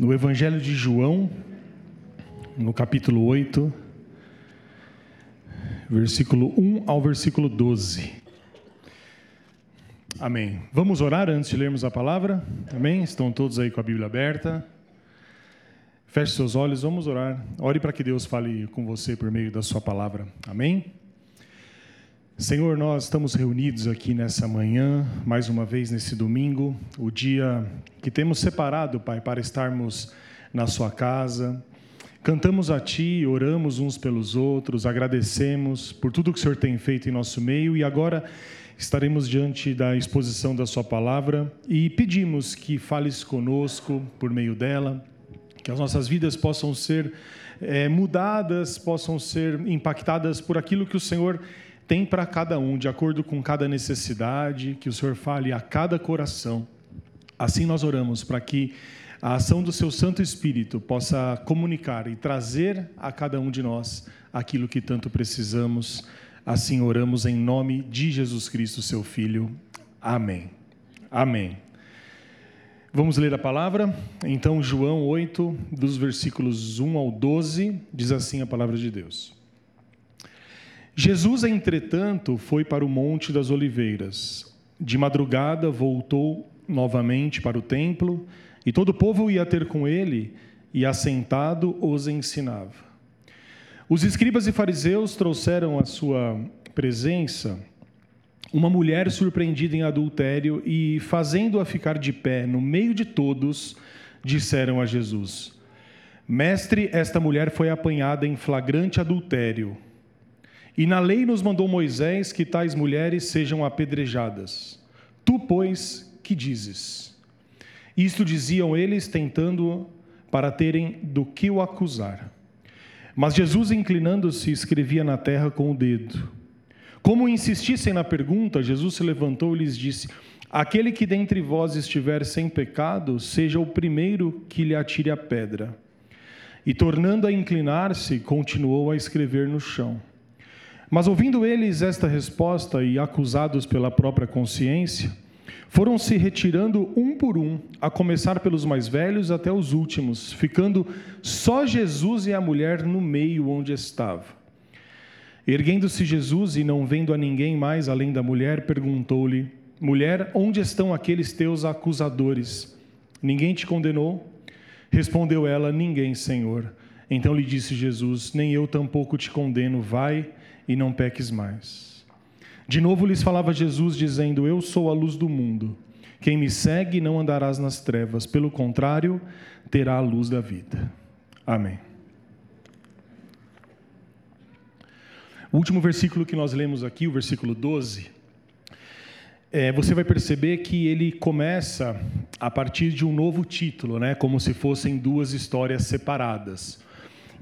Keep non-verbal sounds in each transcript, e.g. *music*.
no Evangelho de João, no capítulo 8, versículo 1 ao versículo 12. Amém. Vamos orar antes de lermos a palavra? Amém? Estão todos aí com a Bíblia aberta? Feche seus olhos, vamos orar. Ore para que Deus fale com você por meio da sua palavra. Amém? Senhor, nós estamos reunidos aqui nessa manhã, mais uma vez nesse domingo, o dia que temos separado, Pai, para estarmos na Sua casa. Cantamos a Ti, oramos uns pelos outros, agradecemos por tudo que o Senhor tem feito em nosso meio e agora estaremos diante da exposição da Sua palavra e pedimos que fales conosco por meio dela, que as nossas vidas possam ser é, mudadas, possam ser impactadas por aquilo que o Senhor tem para cada um, de acordo com cada necessidade, que o Senhor fale a cada coração. Assim nós oramos para que a ação do seu Santo Espírito possa comunicar e trazer a cada um de nós aquilo que tanto precisamos Assim oramos em nome de Jesus Cristo, seu Filho. Amém. Amém. Vamos ler a palavra? Então, João 8, dos versículos 1 ao 12, diz assim a palavra de Deus. Jesus, entretanto, foi para o Monte das Oliveiras. De madrugada voltou novamente para o templo, e todo o povo ia ter com ele, e assentado os ensinava. Os escribas e fariseus trouxeram à sua presença uma mulher surpreendida em adultério e, fazendo-a ficar de pé no meio de todos, disseram a Jesus: Mestre, esta mulher foi apanhada em flagrante adultério. E na lei nos mandou Moisés que tais mulheres sejam apedrejadas. Tu, pois, que dizes? Isto diziam eles, tentando para terem do que o acusar. Mas Jesus, inclinando-se, escrevia na terra com o dedo. Como insistissem na pergunta, Jesus se levantou e lhes disse: Aquele que dentre vós estiver sem pecado, seja o primeiro que lhe atire a pedra. E tornando a inclinar-se, continuou a escrever no chão. Mas ouvindo eles esta resposta e acusados pela própria consciência, foram se retirando um por um, a começar pelos mais velhos até os últimos, ficando só Jesus e a mulher no meio onde estava. Erguendo-se Jesus e não vendo a ninguém mais além da mulher, perguntou-lhe: Mulher, onde estão aqueles teus acusadores? Ninguém te condenou? Respondeu ela: Ninguém, Senhor. Então lhe disse Jesus: Nem eu tampouco te condeno, vai e não peques mais. De novo lhes falava Jesus, dizendo: Eu sou a luz do mundo. Quem me segue não andarás nas trevas, pelo contrário, terá a luz da vida. Amém. O último versículo que nós lemos aqui, o versículo 12, é, você vai perceber que ele começa a partir de um novo título, né, como se fossem duas histórias separadas.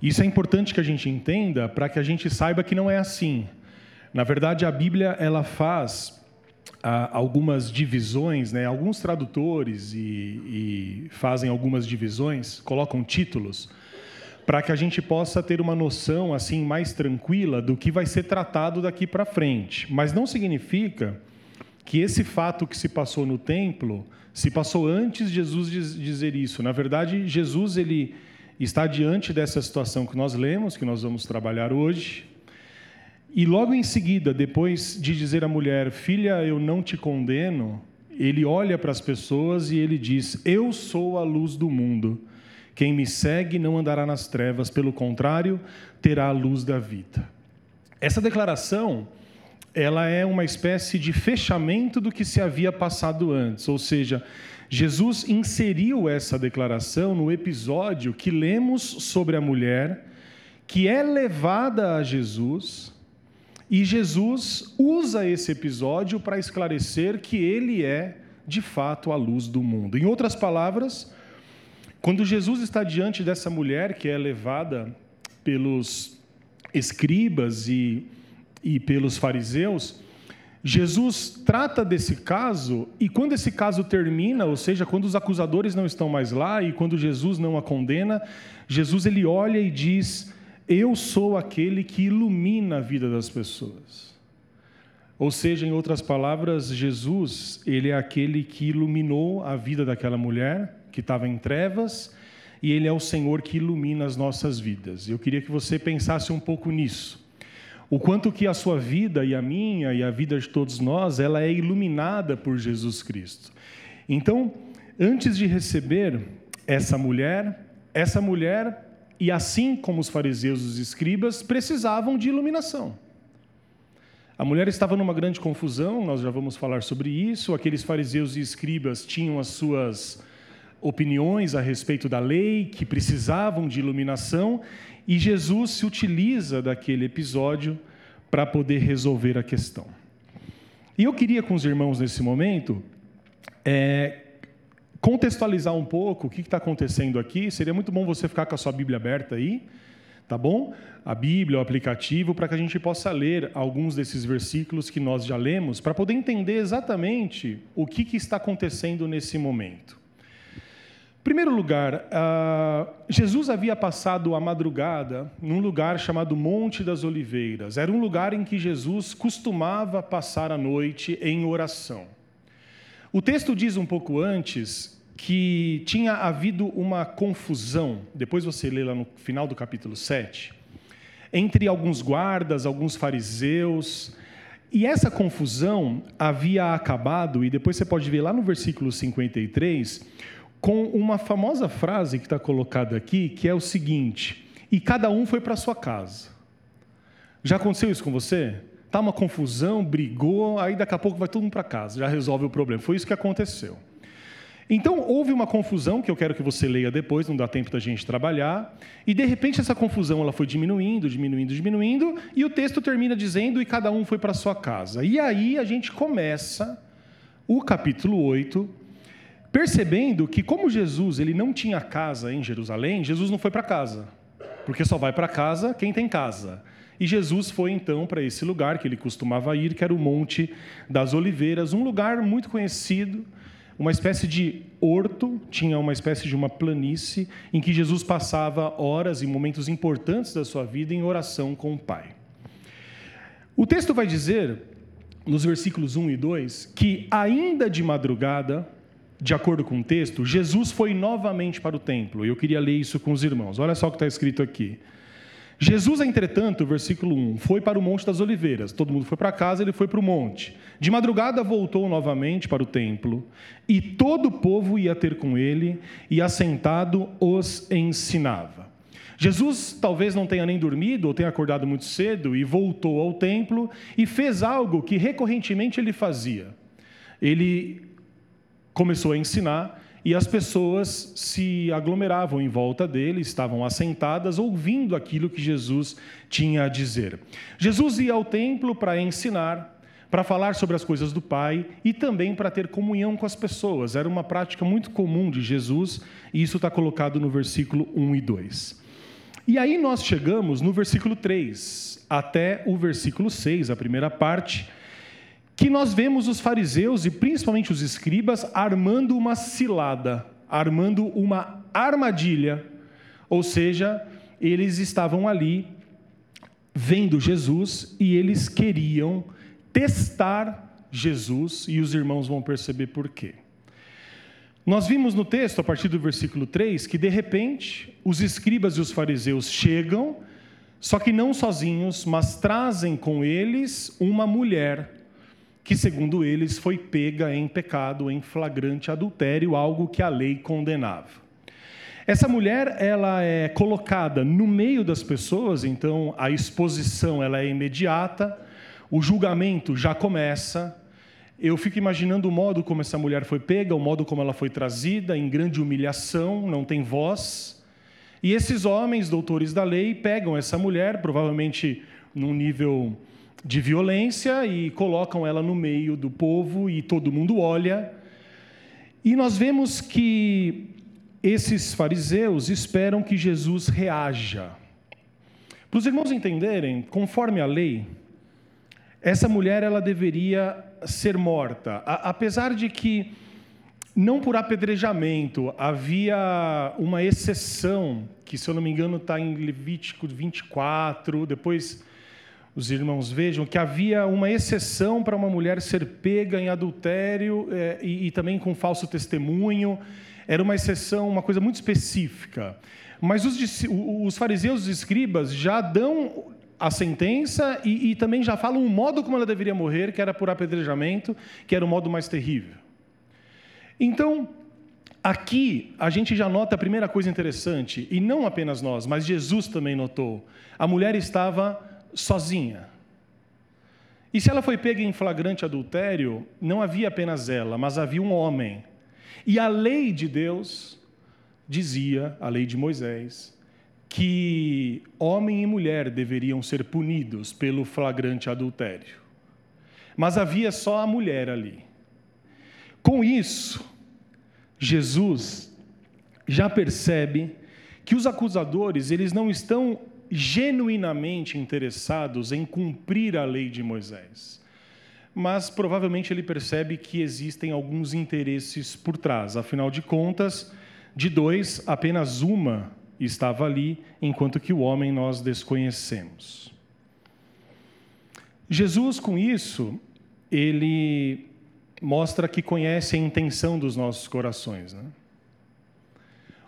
Isso é importante que a gente entenda para que a gente saiba que não é assim. Na verdade, a Bíblia ela faz ah, algumas divisões, né? Alguns tradutores e, e fazem algumas divisões, colocam títulos para que a gente possa ter uma noção assim mais tranquila do que vai ser tratado daqui para frente. Mas não significa que esse fato que se passou no templo se passou antes de Jesus dizer isso. Na verdade, Jesus ele está diante dessa situação que nós lemos, que nós vamos trabalhar hoje, e logo em seguida, depois de dizer à mulher: Filha, eu não te condeno, ele olha para as pessoas e ele diz: Eu sou a luz do mundo. Quem me segue não andará nas trevas, pelo contrário, terá a luz da vida. Essa declaração, ela é uma espécie de fechamento do que se havia passado antes, ou seja, Jesus inseriu essa declaração no episódio que lemos sobre a mulher que é levada a Jesus e Jesus usa esse episódio para esclarecer que ele é, de fato, a luz do mundo. Em outras palavras, quando Jesus está diante dessa mulher que é levada pelos escribas e, e pelos fariseus, Jesus trata desse caso e quando esse caso termina, ou seja, quando os acusadores não estão mais lá e quando Jesus não a condena, Jesus ele olha e diz: eu sou aquele que ilumina a vida das pessoas. Ou seja, em outras palavras, Jesus, ele é aquele que iluminou a vida daquela mulher que estava em trevas e Ele é o Senhor que ilumina as nossas vidas. Eu queria que você pensasse um pouco nisso. O quanto que a sua vida e a minha e a vida de todos nós, ela é iluminada por Jesus Cristo. Então, antes de receber essa mulher, essa mulher, e assim como os fariseus e os escribas, precisavam de iluminação. A mulher estava numa grande confusão, nós já vamos falar sobre isso. Aqueles fariseus e escribas tinham as suas opiniões a respeito da lei, que precisavam de iluminação, e Jesus se utiliza daquele episódio para poder resolver a questão. E eu queria com os irmãos nesse momento é, contextualizar um pouco o que está acontecendo aqui. Seria muito bom você ficar com a sua Bíblia aberta aí, tá bom? A Bíblia, o aplicativo, para que a gente possa ler alguns desses versículos que nós já lemos, para poder entender exatamente o que, que está acontecendo nesse momento primeiro lugar, uh, Jesus havia passado a madrugada num lugar chamado Monte das Oliveiras. Era um lugar em que Jesus costumava passar a noite em oração. O texto diz um pouco antes que tinha havido uma confusão, depois você lê lá no final do capítulo 7, entre alguns guardas, alguns fariseus. E essa confusão havia acabado, e depois você pode ver lá no versículo 53 com uma famosa frase que está colocada aqui, que é o seguinte: e cada um foi para sua casa. Já aconteceu isso com você? Tá uma confusão, brigou, aí daqui a pouco vai todo mundo para casa, já resolve o problema. Foi isso que aconteceu. Então houve uma confusão que eu quero que você leia depois, não dá tempo da gente trabalhar, e de repente essa confusão ela foi diminuindo, diminuindo, diminuindo, e o texto termina dizendo e cada um foi para sua casa. E aí a gente começa o capítulo 8 percebendo que como Jesus ele não tinha casa em Jerusalém, Jesus não foi para casa, porque só vai para casa quem tem casa. E Jesus foi então para esse lugar que ele costumava ir, que era o Monte das Oliveiras, um lugar muito conhecido, uma espécie de horto, tinha uma espécie de uma planície em que Jesus passava horas e momentos importantes da sua vida em oração com o Pai. O texto vai dizer, nos versículos 1 e 2, que ainda de madrugada, de acordo com o texto, Jesus foi novamente para o templo. E eu queria ler isso com os irmãos. Olha só o que está escrito aqui. Jesus, entretanto, versículo 1, foi para o Monte das Oliveiras. Todo mundo foi para casa, ele foi para o monte. De madrugada voltou novamente para o templo, e todo o povo ia ter com ele, e assentado os ensinava. Jesus talvez não tenha nem dormido ou tenha acordado muito cedo e voltou ao templo e fez algo que recorrentemente ele fazia. Ele começou a ensinar e as pessoas se aglomeravam em volta dele, estavam assentadas, ouvindo aquilo que Jesus tinha a dizer. Jesus ia ao templo para ensinar, para falar sobre as coisas do Pai e também para ter comunhão com as pessoas. Era uma prática muito comum de Jesus e isso está colocado no versículo 1 e 2. E aí nós chegamos no versículo 3 até o versículo 6, a primeira parte que nós vemos os fariseus e principalmente os escribas armando uma cilada, armando uma armadilha, ou seja, eles estavam ali vendo Jesus e eles queriam testar Jesus e os irmãos vão perceber por quê. Nós vimos no texto, a partir do versículo 3, que de repente os escribas e os fariseus chegam, só que não sozinhos, mas trazem com eles uma mulher que, segundo eles, foi pega em pecado, em flagrante adultério, algo que a lei condenava. Essa mulher, ela é colocada no meio das pessoas, então a exposição ela é imediata, o julgamento já começa. Eu fico imaginando o modo como essa mulher foi pega, o modo como ela foi trazida, em grande humilhação, não tem voz. E esses homens, doutores da lei, pegam essa mulher, provavelmente num nível de violência e colocam ela no meio do povo e todo mundo olha. E nós vemos que esses fariseus esperam que Jesus reaja. Para os irmãos entenderem, conforme a lei, essa mulher ela deveria ser morta, a, apesar de que não por apedrejamento, havia uma exceção, que se eu não me engano está em Levítico 24, depois os irmãos vejam que havia uma exceção para uma mulher ser pega em adultério é, e, e, também com falso testemunho. era uma exceção, uma coisa muito específica. Mas os, os fariseus os escribas já dão a sentença e, e, também já falam o modo como ela deveria morrer, que era por apedrejamento, que era o modo mais terrível. Então, aqui a gente já nota a primeira coisa interessante, e não apenas nós, mas Jesus também notou: a mulher estava sozinha. E se ela foi pega em flagrante adultério, não havia apenas ela, mas havia um homem. E a lei de Deus dizia, a lei de Moisés, que homem e mulher deveriam ser punidos pelo flagrante adultério. Mas havia só a mulher ali. Com isso, Jesus já percebe que os acusadores, eles não estão genuinamente interessados em cumprir a lei de Moisés. Mas provavelmente ele percebe que existem alguns interesses por trás. Afinal de contas, de dois, apenas uma estava ali, enquanto que o homem nós desconhecemos. Jesus, com isso, ele mostra que conhece a intenção dos nossos corações. Né?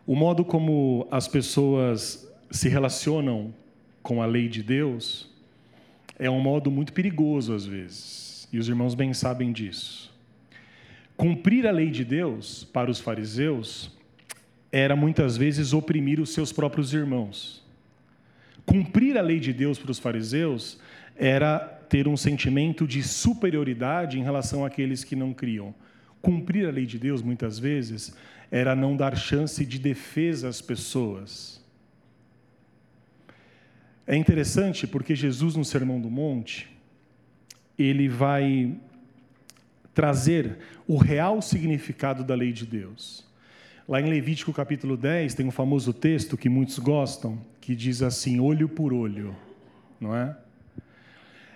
O modo como as pessoas se relacionam com a lei de Deus é um modo muito perigoso às vezes, e os irmãos bem sabem disso. Cumprir a lei de Deus para os fariseus era muitas vezes oprimir os seus próprios irmãos. Cumprir a lei de Deus para os fariseus era ter um sentimento de superioridade em relação àqueles que não criam. Cumprir a lei de Deus, muitas vezes, era não dar chance de defesa às pessoas. É interessante porque Jesus, no Sermão do Monte, ele vai trazer o real significado da lei de Deus. Lá em Levítico capítulo 10 tem um famoso texto que muitos gostam, que diz assim: olho por olho, não é?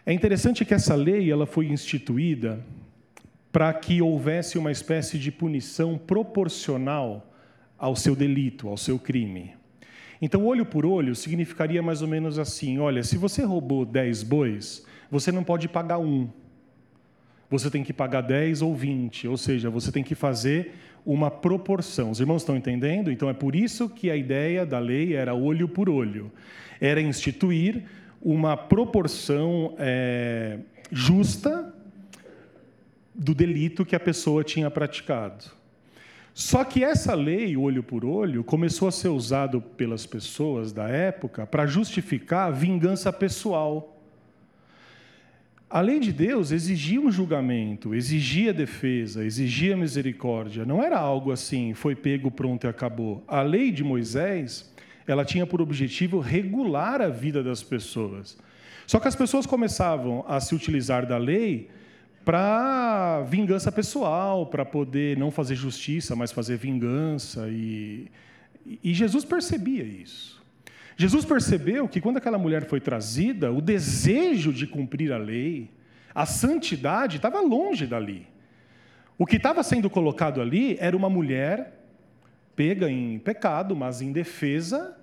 É interessante que essa lei ela foi instituída para que houvesse uma espécie de punição proporcional ao seu delito, ao seu crime. Então, olho por olho significaria mais ou menos assim: olha, se você roubou 10 bois, você não pode pagar um. Você tem que pagar 10 ou 20, ou seja, você tem que fazer uma proporção. Os irmãos estão entendendo? Então é por isso que a ideia da lei era olho por olho. Era instituir uma proporção é, justa do delito que a pessoa tinha praticado. Só que essa lei, olho por olho, começou a ser usado pelas pessoas da época para justificar vingança pessoal. A lei de Deus exigia um julgamento, exigia defesa, exigia misericórdia. Não era algo assim, foi pego, pronto e acabou. A lei de Moisés, ela tinha por objetivo regular a vida das pessoas. Só que as pessoas começavam a se utilizar da lei para vingança pessoal, para poder não fazer justiça, mas fazer vingança. E, e Jesus percebia isso. Jesus percebeu que quando aquela mulher foi trazida, o desejo de cumprir a lei, a santidade estava longe dali. O que estava sendo colocado ali era uma mulher pega em pecado, mas em defesa,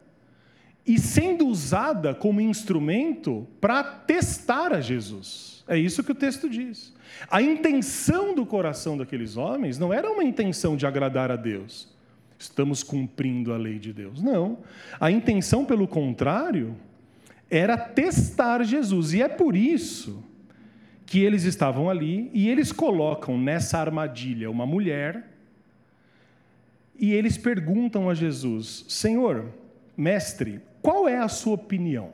e sendo usada como instrumento para testar a Jesus. É isso que o texto diz. A intenção do coração daqueles homens não era uma intenção de agradar a Deus estamos cumprindo a lei de Deus. Não. A intenção, pelo contrário, era testar Jesus. E é por isso que eles estavam ali e eles colocam nessa armadilha uma mulher e eles perguntam a Jesus: Senhor, mestre, qual é a sua opinião?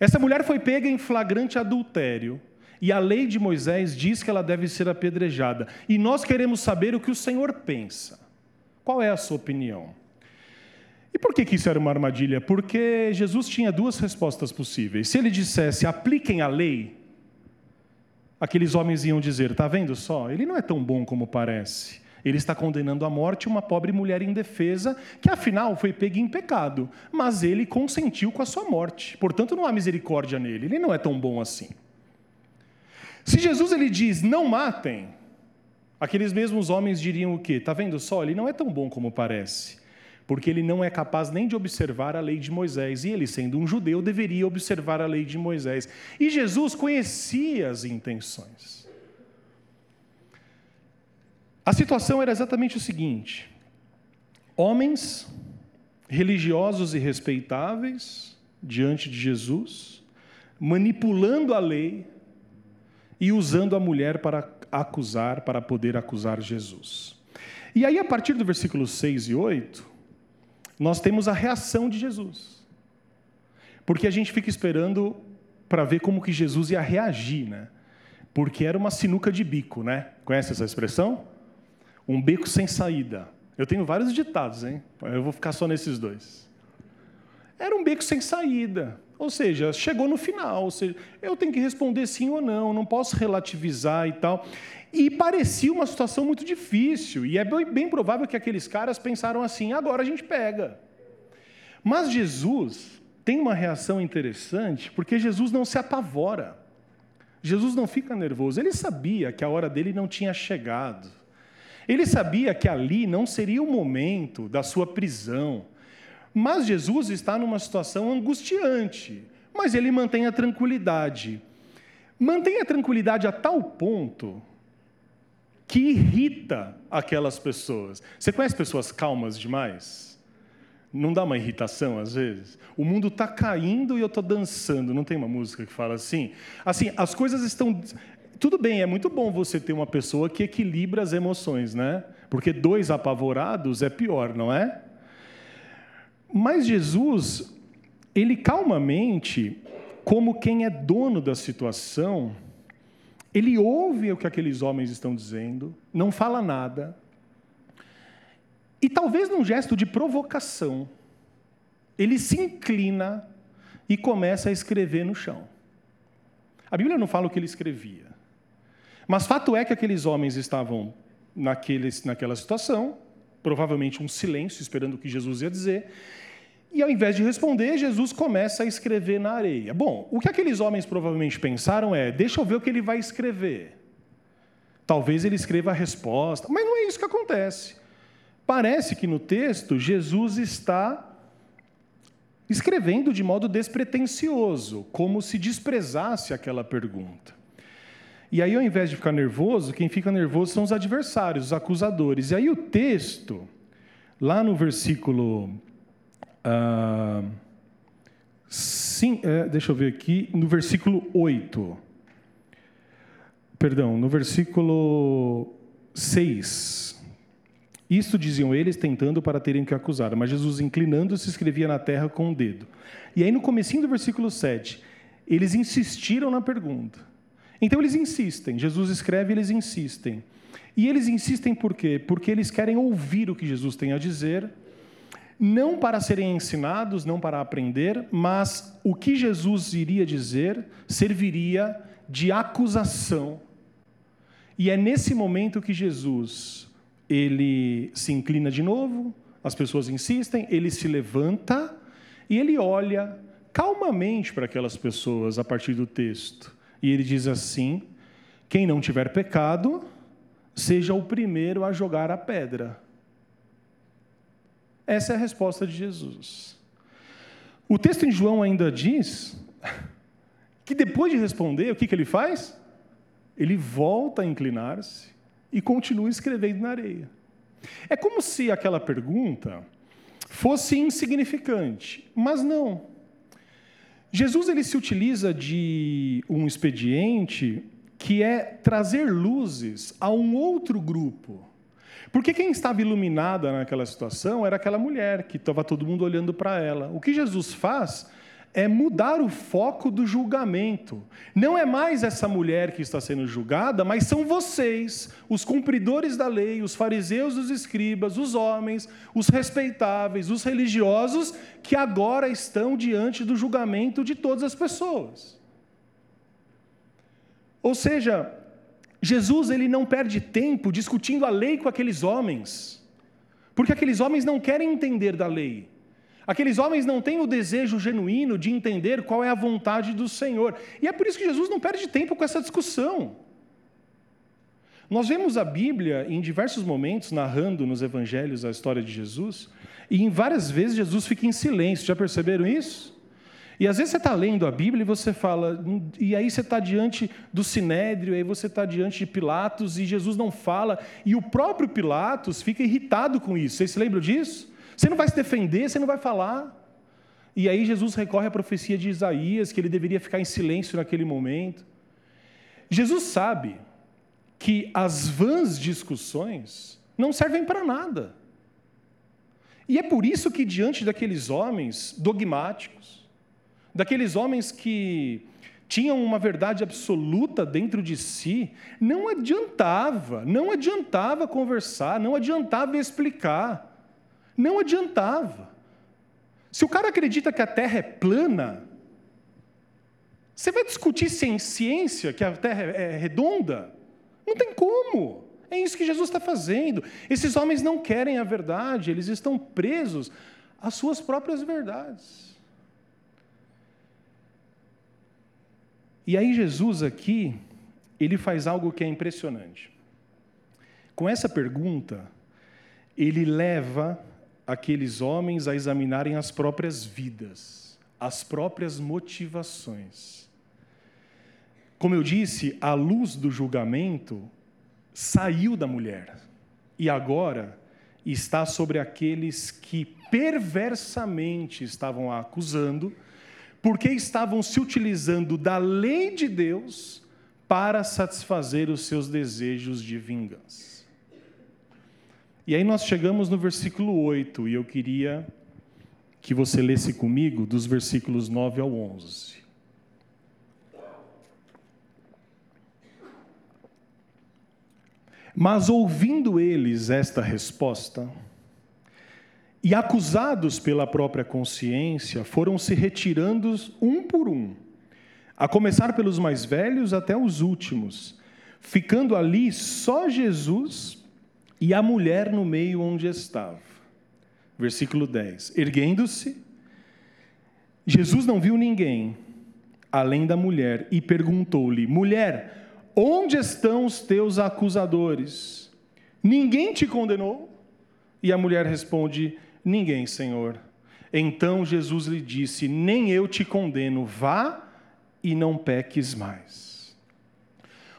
Essa mulher foi pega em flagrante adultério. E a lei de Moisés diz que ela deve ser apedrejada. E nós queremos saber o que o Senhor pensa. Qual é a sua opinião? E por que, que isso era uma armadilha? Porque Jesus tinha duas respostas possíveis. Se ele dissesse, apliquem a lei, aqueles homens iam dizer: está vendo só? Ele não é tão bom como parece. Ele está condenando à morte uma pobre mulher indefesa, que afinal foi pega em pecado, mas ele consentiu com a sua morte. Portanto, não há misericórdia nele. Ele não é tão bom assim. Se Jesus ele diz: não matem, Aqueles mesmos homens diriam o quê? Está vendo só? Ele não é tão bom como parece, porque ele não é capaz nem de observar a lei de Moisés. E ele, sendo um judeu, deveria observar a lei de Moisés. E Jesus conhecia as intenções. A situação era exatamente o seguinte: homens religiosos e respeitáveis diante de Jesus, manipulando a lei e usando a mulher para acusar, para poder acusar Jesus. E aí, a partir do versículo 6 e 8, nós temos a reação de Jesus. Porque a gente fica esperando para ver como que Jesus ia reagir, né? Porque era uma sinuca de bico, né? Conhece essa expressão? Um beco sem saída. Eu tenho vários ditados, hein? Eu vou ficar só nesses dois. Era um beco sem saída. Ou seja, chegou no final. Ou seja, eu tenho que responder sim ou não, não posso relativizar e tal. E parecia uma situação muito difícil. E é bem provável que aqueles caras pensaram assim: agora a gente pega. Mas Jesus tem uma reação interessante, porque Jesus não se apavora. Jesus não fica nervoso. Ele sabia que a hora dele não tinha chegado. Ele sabia que ali não seria o momento da sua prisão. Mas Jesus está numa situação angustiante. Mas ele mantém a tranquilidade. Mantém a tranquilidade a tal ponto que irrita aquelas pessoas. Você conhece pessoas calmas demais? Não dá uma irritação às vezes? O mundo está caindo e eu estou dançando. Não tem uma música que fala assim? Assim, as coisas estão. Tudo bem, é muito bom você ter uma pessoa que equilibra as emoções, né? Porque dois apavorados é pior, não é? Mas Jesus, ele calmamente, como quem é dono da situação, ele ouve o que aqueles homens estão dizendo, não fala nada, e talvez num gesto de provocação, ele se inclina e começa a escrever no chão. A Bíblia não fala o que ele escrevia. Mas fato é que aqueles homens estavam naqueles, naquela situação, provavelmente um silêncio, esperando o que Jesus ia dizer, e ao invés de responder, Jesus começa a escrever na areia. Bom, o que aqueles homens provavelmente pensaram é: deixa eu ver o que ele vai escrever. Talvez ele escreva a resposta, mas não é isso que acontece. Parece que no texto Jesus está escrevendo de modo despretensioso, como se desprezasse aquela pergunta. E aí, ao invés de ficar nervoso, quem fica nervoso são os adversários, os acusadores. E aí, o texto, lá no versículo. Sim, é, deixa eu ver aqui, no versículo 8. Perdão, no versículo 6. Isto diziam eles, tentando para terem que acusar. Mas Jesus, inclinando-se, escrevia na terra com o um dedo. E aí, no comecinho do versículo 7, eles insistiram na pergunta. Então eles insistem, Jesus escreve e eles insistem. E eles insistem por quê? Porque eles querem ouvir o que Jesus tem a dizer, não para serem ensinados, não para aprender, mas o que Jesus iria dizer serviria de acusação. E é nesse momento que Jesus, ele se inclina de novo, as pessoas insistem, ele se levanta e ele olha calmamente para aquelas pessoas a partir do texto. E ele diz assim: quem não tiver pecado, seja o primeiro a jogar a pedra. Essa é a resposta de Jesus. O texto em João ainda diz *laughs* que depois de responder, o que, que ele faz? Ele volta a inclinar-se e continua escrevendo na areia. É como se aquela pergunta fosse insignificante, mas não. Jesus ele se utiliza de um expediente que é trazer luzes a um outro grupo. Porque quem estava iluminada naquela situação era aquela mulher que estava todo mundo olhando para ela. O que Jesus faz é mudar o foco do julgamento. Não é mais essa mulher que está sendo julgada, mas são vocês, os cumpridores da lei, os fariseus, os escribas, os homens, os respeitáveis, os religiosos, que agora estão diante do julgamento de todas as pessoas. Ou seja, Jesus ele não perde tempo discutindo a lei com aqueles homens, porque aqueles homens não querem entender da lei. Aqueles homens não têm o desejo genuíno de entender qual é a vontade do Senhor. E é por isso que Jesus não perde tempo com essa discussão. Nós vemos a Bíblia em diversos momentos narrando nos evangelhos a história de Jesus, e em várias vezes Jesus fica em silêncio. Já perceberam isso? E às vezes você está lendo a Bíblia e você fala, e aí você está diante do Sinédrio, aí você está diante de Pilatos e Jesus não fala, e o próprio Pilatos fica irritado com isso. Vocês se lembram disso? Você não vai se defender, você não vai falar. E aí Jesus recorre à profecia de Isaías, que ele deveria ficar em silêncio naquele momento. Jesus sabe que as vãs discussões não servem para nada. E é por isso que, diante daqueles homens dogmáticos, daqueles homens que tinham uma verdade absoluta dentro de si, não adiantava, não adiantava conversar, não adiantava explicar, não adiantava. Se o cara acredita que a Terra é plana, você vai discutir sem ciência que a Terra é redonda? Não tem como. É isso que Jesus está fazendo. Esses homens não querem a verdade, eles estão presos às suas próprias verdades. E aí Jesus aqui, ele faz algo que é impressionante. Com essa pergunta, ele leva aqueles homens a examinarem as próprias vidas, as próprias motivações. Como eu disse, a luz do julgamento saiu da mulher e agora está sobre aqueles que perversamente estavam a acusando porque estavam se utilizando da lei de Deus para satisfazer os seus desejos de vingança. E aí nós chegamos no versículo 8, e eu queria que você lesse comigo dos versículos 9 ao 11. Mas ouvindo eles esta resposta, e acusados pela própria consciência, foram se retirando um por um, a começar pelos mais velhos até os últimos, ficando ali só Jesus e a mulher no meio onde estava. Versículo 10: Erguendo-se, Jesus não viu ninguém além da mulher e perguntou-lhe: Mulher, onde estão os teus acusadores? Ninguém te condenou? E a mulher responde: Ninguém, Senhor. Então Jesus lhe disse: Nem eu te condeno, vá e não peques mais.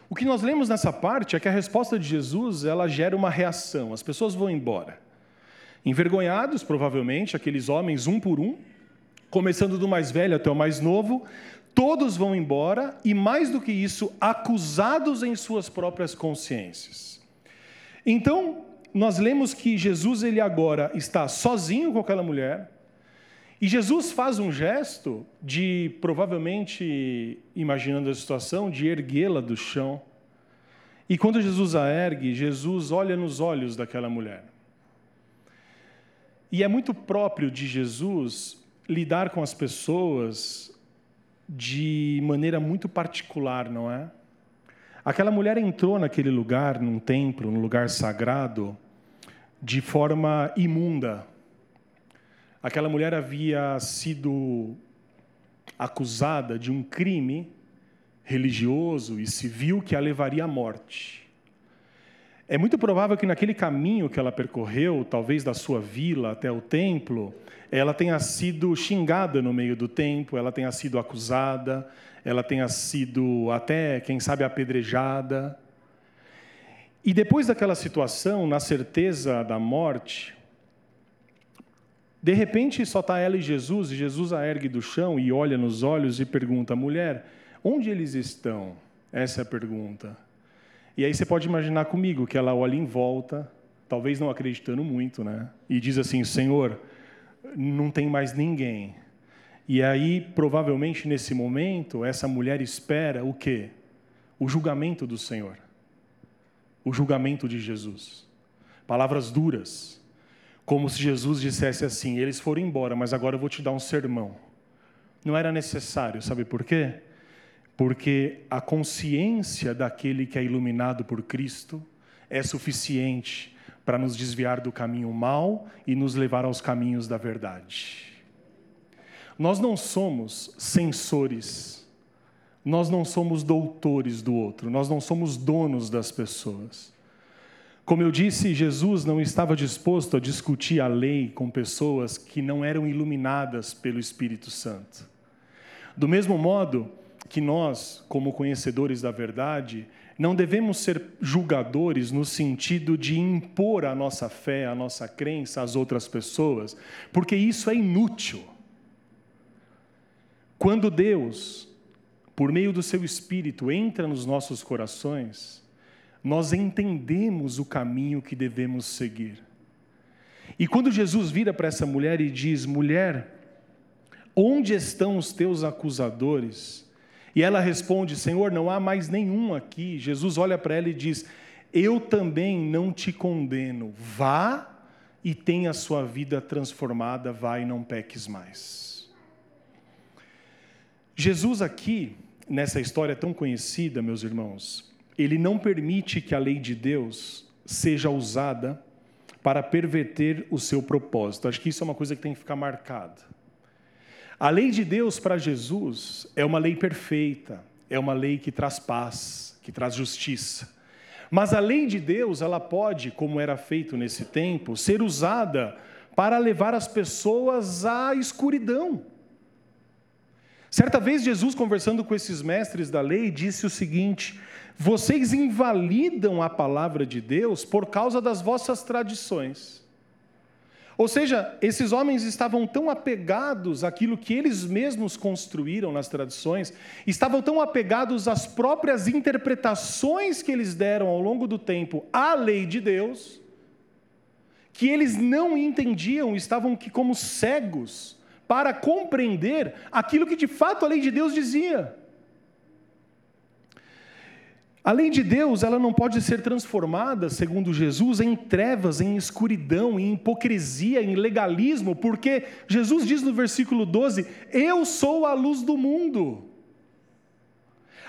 O que nós lemos nessa parte é que a resposta de Jesus ela gera uma reação. As pessoas vão embora. Envergonhados, provavelmente, aqueles homens um por um, começando do mais velho até o mais novo, todos vão embora e, mais do que isso, acusados em suas próprias consciências. Então, nós lemos que Jesus ele agora está sozinho com aquela mulher, e Jesus faz um gesto de, provavelmente, imaginando a situação, de erguê-la do chão. E quando Jesus a ergue, Jesus olha nos olhos daquela mulher. E é muito próprio de Jesus lidar com as pessoas de maneira muito particular, não é? Aquela mulher entrou naquele lugar, num templo, num lugar sagrado, de forma imunda. Aquela mulher havia sido acusada de um crime religioso e civil que a levaria à morte. É muito provável que naquele caminho que ela percorreu, talvez da sua vila até o templo, ela tenha sido xingada no meio do templo, ela tenha sido acusada, ela tenha sido até, quem sabe, apedrejada. E depois daquela situação, na certeza da morte, de repente só está ela e Jesus, e Jesus a ergue do chão e olha nos olhos e pergunta: mulher, onde eles estão? Essa é a pergunta. E aí você pode imaginar comigo que ela olha em volta, talvez não acreditando muito, né? E diz assim: Senhor, não tem mais ninguém. E aí, provavelmente nesse momento, essa mulher espera o quê? O julgamento do Senhor o julgamento de Jesus. Palavras duras, como se Jesus dissesse assim: eles foram embora, mas agora eu vou te dar um sermão. Não era necessário, sabe por quê? Porque a consciência daquele que é iluminado por Cristo é suficiente para nos desviar do caminho mal e nos levar aos caminhos da verdade. Nós não somos censores nós não somos doutores do outro, nós não somos donos das pessoas. Como eu disse, Jesus não estava disposto a discutir a lei com pessoas que não eram iluminadas pelo Espírito Santo. Do mesmo modo que nós, como conhecedores da verdade, não devemos ser julgadores no sentido de impor a nossa fé, a nossa crença às outras pessoas, porque isso é inútil. Quando Deus, por meio do seu Espírito, entra nos nossos corações, nós entendemos o caminho que devemos seguir. E quando Jesus vira para essa mulher e diz: Mulher, onde estão os teus acusadores? E ela responde: Senhor, não há mais nenhum aqui. Jesus olha para ela e diz: Eu também não te condeno. Vá e tenha a sua vida transformada, vá e não peques mais. Jesus, aqui, nessa história tão conhecida, meus irmãos, ele não permite que a lei de Deus seja usada para perverter o seu propósito. Acho que isso é uma coisa que tem que ficar marcada. A lei de Deus para Jesus é uma lei perfeita, é uma lei que traz paz, que traz justiça. Mas a lei de Deus, ela pode, como era feito nesse tempo, ser usada para levar as pessoas à escuridão. Certa vez, Jesus, conversando com esses mestres da lei, disse o seguinte: vocês invalidam a palavra de Deus por causa das vossas tradições. Ou seja, esses homens estavam tão apegados àquilo que eles mesmos construíram nas tradições, estavam tão apegados às próprias interpretações que eles deram ao longo do tempo à lei de Deus, que eles não entendiam, estavam como cegos para compreender aquilo que de fato a lei de Deus dizia. A lei de Deus, ela não pode ser transformada, segundo Jesus, em trevas, em escuridão, em hipocrisia, em legalismo, porque Jesus diz no versículo 12: Eu sou a luz do mundo.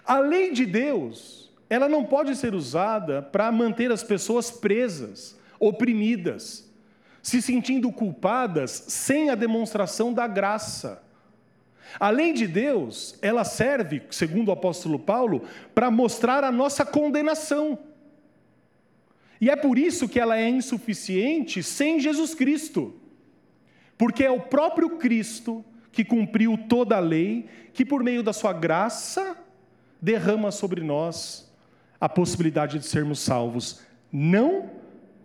A lei de Deus, ela não pode ser usada para manter as pessoas presas, oprimidas, se sentindo culpadas sem a demonstração da graça. A lei de Deus, ela serve, segundo o apóstolo Paulo, para mostrar a nossa condenação. E é por isso que ela é insuficiente sem Jesus Cristo. Porque é o próprio Cristo que cumpriu toda a lei, que por meio da sua graça derrama sobre nós a possibilidade de sermos salvos, não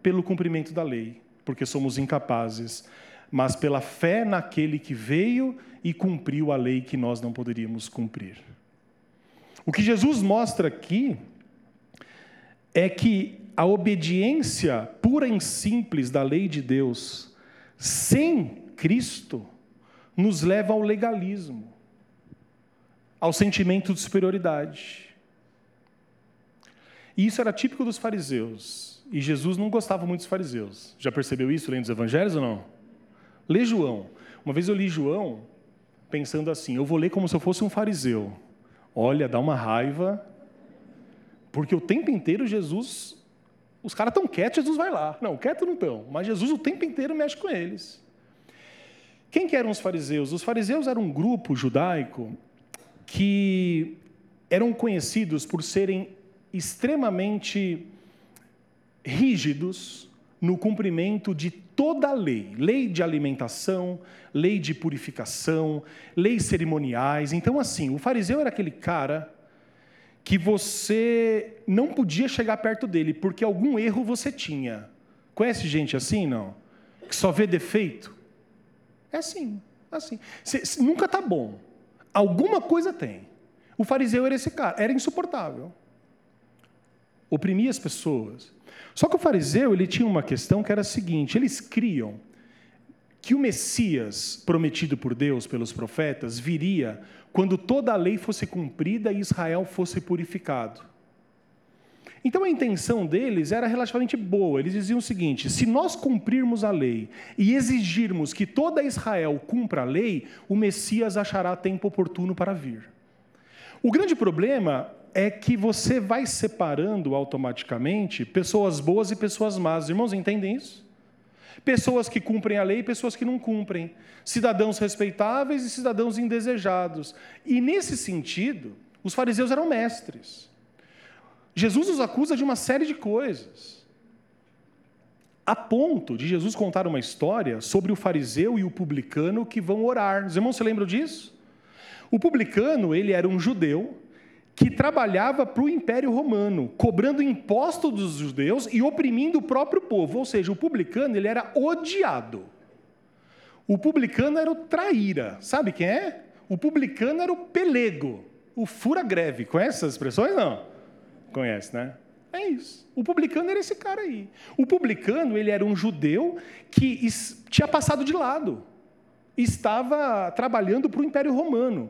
pelo cumprimento da lei, porque somos incapazes, mas pela fé naquele que veio e cumpriu a lei que nós não poderíamos cumprir. O que Jesus mostra aqui é que a obediência pura e simples da lei de Deus, sem Cristo, nos leva ao legalismo, ao sentimento de superioridade. E isso era típico dos fariseus. E Jesus não gostava muito dos fariseus. Já percebeu isso lendo os evangelhos ou não? Lê João. Uma vez eu li João pensando assim: eu vou ler como se eu fosse um fariseu. Olha, dá uma raiva, porque o tempo inteiro Jesus, os caras estão quietos, Jesus vai lá. Não, quietos não estão, mas Jesus o tempo inteiro mexe com eles. Quem que eram os fariseus? Os fariseus eram um grupo judaico que eram conhecidos por serem extremamente rígidos no cumprimento de toda a lei, lei de alimentação, lei de purificação, leis cerimoniais. Então, assim, o fariseu era aquele cara que você não podia chegar perto dele, porque algum erro você tinha. Conhece gente assim, não? Que só vê defeito? É assim, assim. Cê, cê, nunca está bom. Alguma coisa tem. O fariseu era esse cara, era insuportável. Oprimia as pessoas. Só que o fariseu ele tinha uma questão que era a seguinte: eles criam que o Messias prometido por Deus pelos profetas viria quando toda a lei fosse cumprida e Israel fosse purificado. Então a intenção deles era relativamente boa. Eles diziam o seguinte: se nós cumprirmos a lei e exigirmos que toda Israel cumpra a lei, o Messias achará tempo oportuno para vir. O grande problema é que você vai separando automaticamente pessoas boas e pessoas más. Irmãos, entendem isso? Pessoas que cumprem a lei e pessoas que não cumprem. Cidadãos respeitáveis e cidadãos indesejados. E nesse sentido, os fariseus eram mestres. Jesus os acusa de uma série de coisas. A ponto de Jesus contar uma história sobre o fariseu e o publicano que vão orar. Os irmãos se lembram disso? O publicano, ele era um judeu que trabalhava para o Império Romano, cobrando impostos dos judeus e oprimindo o próprio povo. Ou seja, o publicano ele era odiado. O publicano era o traíra. Sabe quem é? O publicano era o pelego, o fura-greve. Conhece essas expressões? Não. Conhece, né? É isso. O publicano era esse cara aí. O publicano, ele era um judeu que tinha passado de lado. Estava trabalhando para o Império Romano.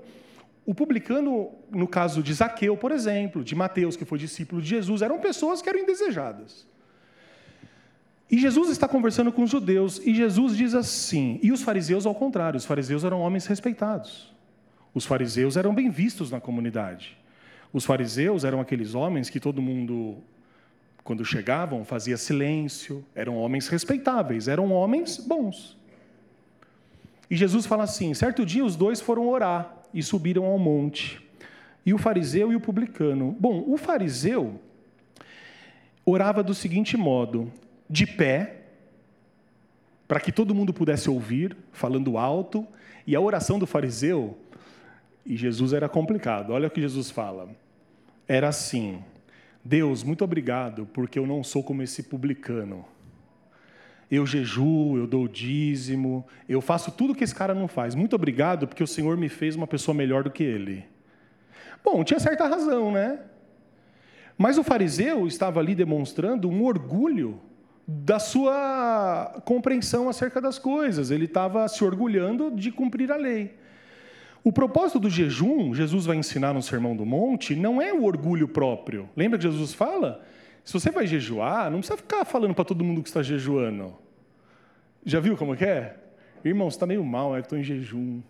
O publicano, no caso de Zaqueu, por exemplo, de Mateus, que foi discípulo de Jesus, eram pessoas que eram indesejadas. E Jesus está conversando com os judeus, e Jesus diz assim, e os fariseus ao contrário, os fariseus eram homens respeitados. Os fariseus eram bem vistos na comunidade. Os fariseus eram aqueles homens que todo mundo, quando chegavam, fazia silêncio, eram homens respeitáveis, eram homens bons. E Jesus fala assim: certo dia os dois foram orar e subiram ao monte. E o fariseu e o publicano. Bom, o fariseu orava do seguinte modo: de pé, para que todo mundo pudesse ouvir, falando alto, e a oração do fariseu, e Jesus era complicado, olha o que Jesus fala. Era assim: Deus, muito obrigado, porque eu não sou como esse publicano. Eu jejuo, eu dou dízimo, eu faço tudo que esse cara não faz. Muito obrigado, porque o Senhor me fez uma pessoa melhor do que ele. Bom, tinha certa razão, né? Mas o fariseu estava ali demonstrando um orgulho da sua compreensão acerca das coisas. Ele estava se orgulhando de cumprir a lei. O propósito do jejum, Jesus vai ensinar no Sermão do Monte, não é o orgulho próprio. Lembra que Jesus fala? Se você vai jejuar, não precisa ficar falando para todo mundo que está jejuando. Já viu como é é? Irmão, você está meio mal, é que estou em jejum.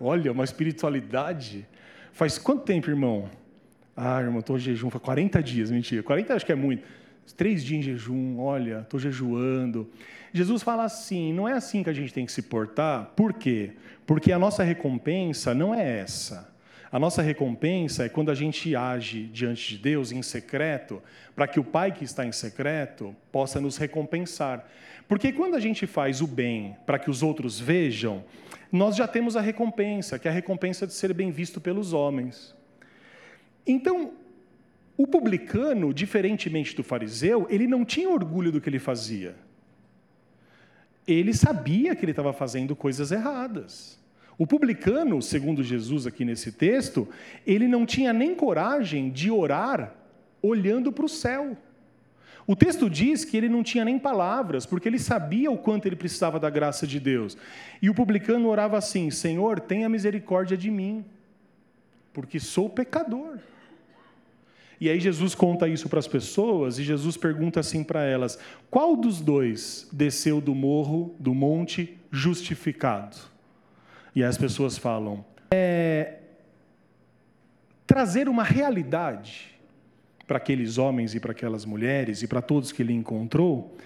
Olha, uma espiritualidade. Faz quanto tempo, irmão? Ah, irmão, estou em jejum. Faz 40 dias, mentira. 40 acho que é muito. Três dias em jejum, olha, estou jejuando. Jesus fala assim: não é assim que a gente tem que se portar. Por quê? Porque a nossa recompensa não é essa. A nossa recompensa é quando a gente age diante de Deus em secreto, para que o Pai que está em secreto possa nos recompensar. Porque quando a gente faz o bem para que os outros vejam, nós já temos a recompensa, que é a recompensa de ser bem visto pelos homens. Então, o publicano, diferentemente do fariseu, ele não tinha orgulho do que ele fazia. Ele sabia que ele estava fazendo coisas erradas. O publicano, segundo Jesus aqui nesse texto, ele não tinha nem coragem de orar olhando para o céu. O texto diz que ele não tinha nem palavras, porque ele sabia o quanto ele precisava da graça de Deus. E o publicano orava assim: Senhor, tenha misericórdia de mim, porque sou pecador. E aí Jesus conta isso para as pessoas e Jesus pergunta assim para elas: qual dos dois desceu do morro, do monte, justificado? E as pessoas falam: é, trazer uma realidade para aqueles homens e para aquelas mulheres e para todos que ele encontrou,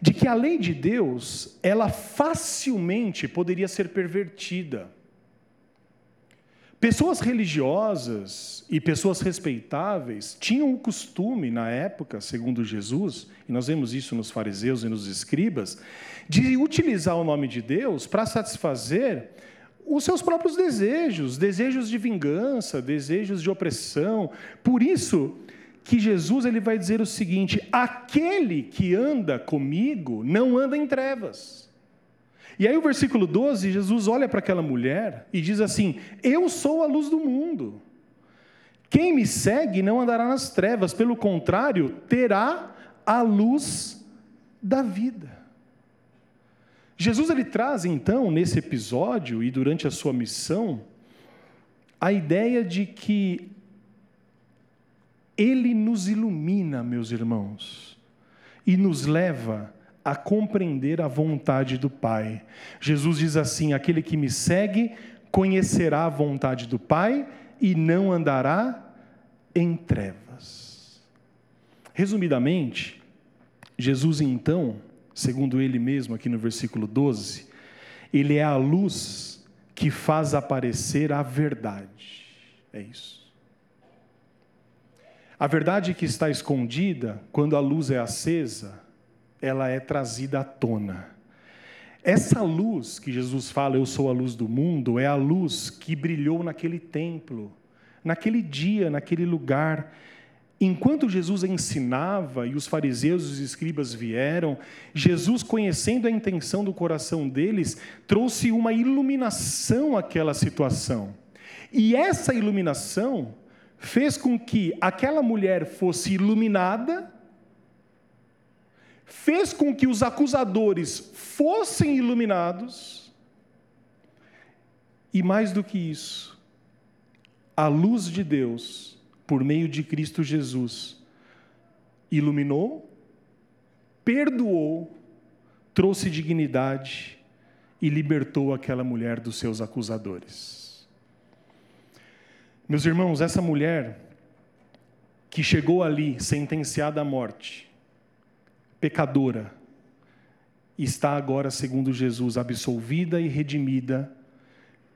de que a lei de Deus, ela facilmente poderia ser pervertida. Pessoas religiosas e pessoas respeitáveis tinham o costume, na época, segundo Jesus, e nós vemos isso nos fariseus e nos escribas, de utilizar o nome de Deus para satisfazer os seus próprios desejos, desejos de vingança, desejos de opressão. Por isso que Jesus ele vai dizer o seguinte: aquele que anda comigo não anda em trevas. E aí o versículo 12, Jesus olha para aquela mulher e diz assim: Eu sou a luz do mundo. Quem me segue não andará nas trevas, pelo contrário, terá a luz da vida. Jesus ele traz então nesse episódio e durante a sua missão a ideia de que ele nos ilumina, meus irmãos, e nos leva a compreender a vontade do Pai. Jesus diz assim: aquele que me segue conhecerá a vontade do Pai e não andará em trevas. Resumidamente, Jesus então segundo ele mesmo, aqui no versículo 12, ele é a luz que faz aparecer a verdade. É isso. A verdade que está escondida, quando a luz é acesa, ela é trazida à tona. Essa luz que Jesus fala, eu sou a luz do mundo, é a luz que brilhou naquele templo, naquele dia, naquele lugar. Enquanto Jesus ensinava e os fariseus e os escribas vieram, Jesus, conhecendo a intenção do coração deles, trouxe uma iluminação àquela situação. E essa iluminação fez com que aquela mulher fosse iluminada, fez com que os acusadores fossem iluminados, e mais do que isso, a luz de Deus, por meio de Cristo Jesus, iluminou, perdoou, trouxe dignidade e libertou aquela mulher dos seus acusadores. Meus irmãos, essa mulher que chegou ali sentenciada à morte, pecadora, está agora, segundo Jesus, absolvida e redimida,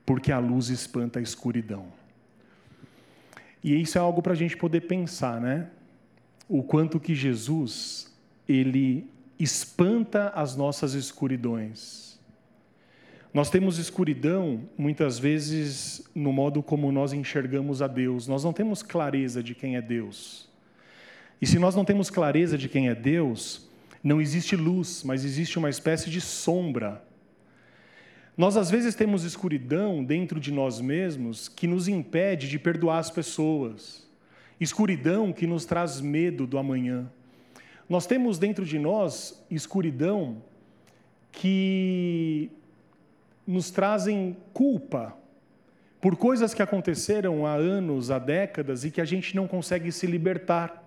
porque a luz espanta a escuridão. E isso é algo para a gente poder pensar, né? O quanto que Jesus, ele espanta as nossas escuridões nós temos escuridão, muitas vezes, no modo como nós enxergamos a Deus. Nós não temos clareza de quem é Deus. E se nós não temos clareza de quem é Deus, não existe luz, mas existe uma espécie de sombra. Nós, às vezes, temos escuridão dentro de nós mesmos que nos impede de perdoar as pessoas. Escuridão que nos traz medo do amanhã. Nós temos dentro de nós escuridão que nos trazem culpa por coisas que aconteceram há anos, há décadas e que a gente não consegue se libertar.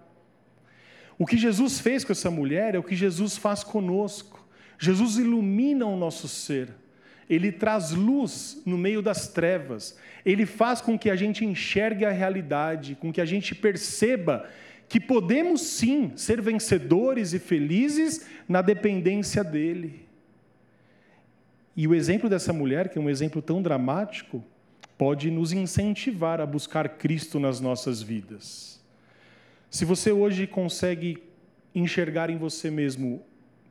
O que Jesus fez com essa mulher é o que Jesus faz conosco. Jesus ilumina o nosso ser. Ele traz luz no meio das trevas. Ele faz com que a gente enxergue a realidade, com que a gente perceba que podemos sim ser vencedores e felizes na dependência dele. E o exemplo dessa mulher, que é um exemplo tão dramático, pode nos incentivar a buscar Cristo nas nossas vidas. Se você hoje consegue enxergar em você mesmo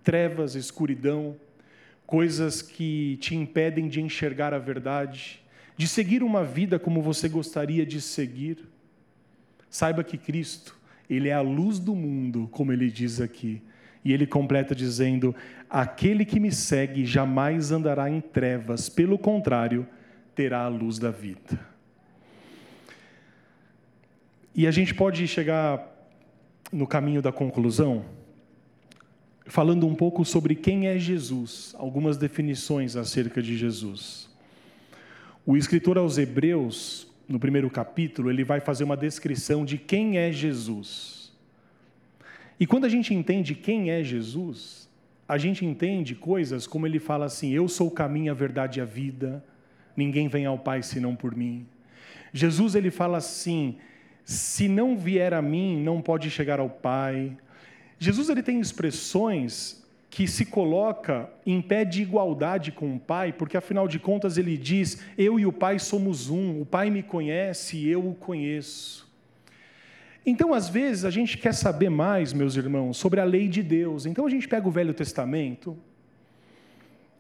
trevas, escuridão, coisas que te impedem de enxergar a verdade, de seguir uma vida como você gostaria de seguir, saiba que Cristo, Ele é a luz do mundo, como ele diz aqui. E ele completa dizendo: Aquele que me segue jamais andará em trevas, pelo contrário, terá a luz da vida. E a gente pode chegar no caminho da conclusão, falando um pouco sobre quem é Jesus, algumas definições acerca de Jesus. O escritor aos Hebreus, no primeiro capítulo, ele vai fazer uma descrição de quem é Jesus. E quando a gente entende quem é Jesus, a gente entende coisas como ele fala assim: Eu sou o caminho, a verdade e a vida, ninguém vem ao Pai senão por mim. Jesus ele fala assim: Se não vier a mim, não pode chegar ao Pai. Jesus ele tem expressões que se coloca em pé de igualdade com o Pai, porque afinal de contas ele diz: Eu e o Pai somos um, o Pai me conhece e eu o conheço. Então, às vezes, a gente quer saber mais, meus irmãos, sobre a lei de Deus. Então, a gente pega o Velho Testamento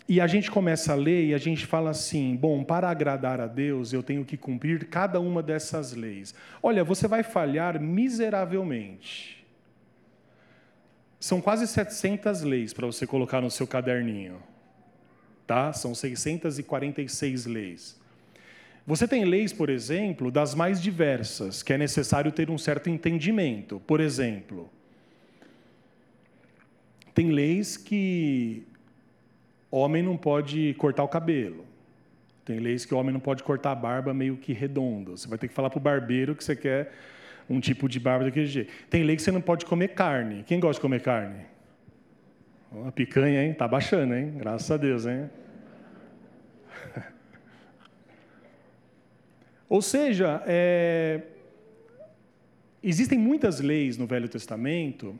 e a gente começa a ler e a gente fala assim: bom, para agradar a Deus, eu tenho que cumprir cada uma dessas leis. Olha, você vai falhar miseravelmente. São quase 700 leis para você colocar no seu caderninho. Tá? São 646 leis. Você tem leis, por exemplo, das mais diversas, que é necessário ter um certo entendimento. Por exemplo, tem leis que homem não pode cortar o cabelo. Tem leis que o homem não pode cortar a barba meio que redonda. Você vai ter que falar para o barbeiro que você quer um tipo de barba daquele jeito. Tem lei que você não pode comer carne. Quem gosta de comer carne? A picanha, hein? Tá baixando, hein? Graças a Deus, hein? *laughs* Ou seja, é, existem muitas leis no Velho Testamento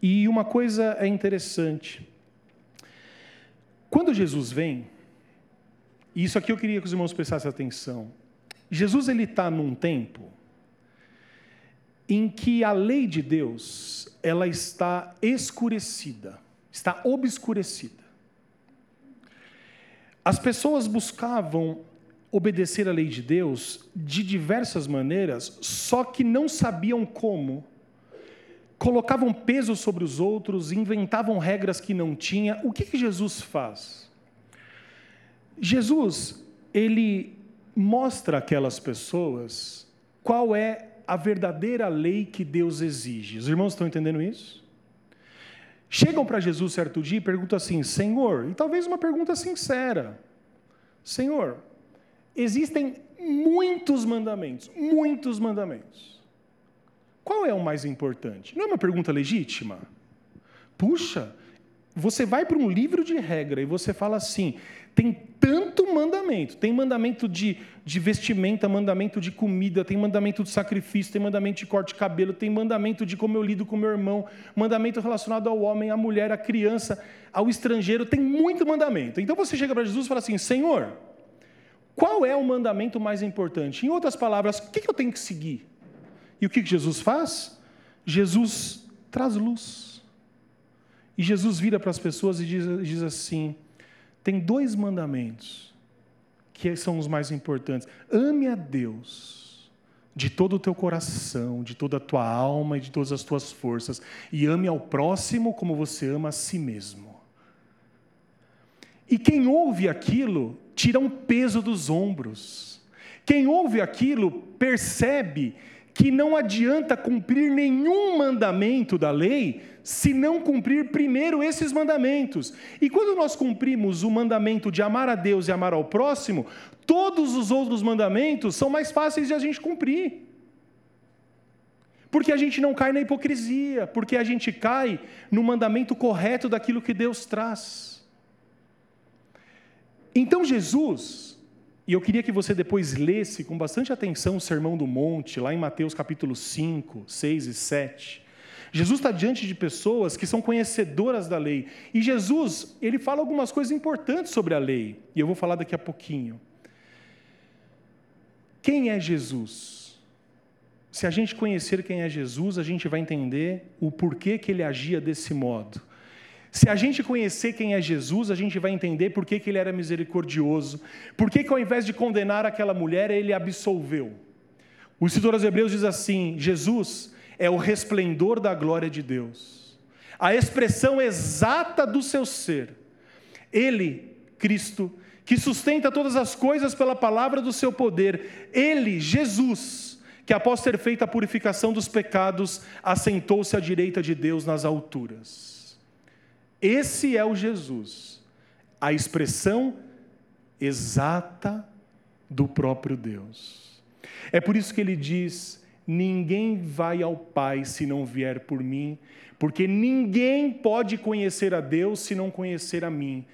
e uma coisa é interessante. Quando Jesus vem, e isso aqui eu queria que os irmãos prestassem atenção, Jesus ele está num tempo em que a lei de Deus ela está escurecida, está obscurecida. As pessoas buscavam obedecer à lei de Deus de diversas maneiras, só que não sabiam como. Colocavam peso sobre os outros, inventavam regras que não tinha. O que, que Jesus faz? Jesus, ele mostra àquelas pessoas qual é a verdadeira lei que Deus exige. Os irmãos estão entendendo isso? Chegam para Jesus certo dia e perguntam assim: Senhor, e talvez uma pergunta sincera: Senhor, existem muitos mandamentos, muitos mandamentos. Qual é o mais importante? Não é uma pergunta legítima? Puxa, você vai para um livro de regra e você fala assim: tem tanto mandamento, tem mandamento de, de vestimenta, mandamento de comida, tem mandamento de sacrifício, tem mandamento de corte de cabelo, tem mandamento de como eu lido com meu irmão, mandamento relacionado ao homem, à mulher, à criança, ao estrangeiro, tem muito mandamento. Então você chega para Jesus e fala assim: Senhor, qual é o mandamento mais importante? Em outras palavras, o que eu tenho que seguir? E o que Jesus faz? Jesus traz luz. E Jesus vira para as pessoas e diz, diz assim: tem dois mandamentos que são os mais importantes. Ame a Deus de todo o teu coração, de toda a tua alma e de todas as tuas forças, e ame ao próximo como você ama a si mesmo. E quem ouve aquilo tira um peso dos ombros. Quem ouve aquilo percebe que não adianta cumprir nenhum mandamento da lei se não cumprir primeiro esses mandamentos. E quando nós cumprimos o mandamento de amar a Deus e amar ao próximo, todos os outros mandamentos são mais fáceis de a gente cumprir. Porque a gente não cai na hipocrisia, porque a gente cai no mandamento correto daquilo que Deus traz. Então Jesus, e eu queria que você depois lesse com bastante atenção o Sermão do Monte, lá em Mateus capítulo 5, 6 e 7. Jesus está diante de pessoas que são conhecedoras da lei. E Jesus, ele fala algumas coisas importantes sobre a lei. E eu vou falar daqui a pouquinho. Quem é Jesus? Se a gente conhecer quem é Jesus, a gente vai entender o porquê que ele agia desse modo. Se a gente conhecer quem é Jesus, a gente vai entender por que, que ele era misericordioso, por que, que ao invés de condenar aquela mulher, ele absolveu. O escritor aos Hebreus diz assim: Jesus é o resplendor da glória de Deus, a expressão exata do seu ser. Ele, Cristo, que sustenta todas as coisas pela palavra do seu poder, ele, Jesus, que após ter feito a purificação dos pecados, assentou-se à direita de Deus nas alturas. Esse é o Jesus, a expressão exata do próprio Deus. É por isso que ele diz: Ninguém vai ao Pai se não vier por mim, porque ninguém pode conhecer a Deus se não conhecer a mim.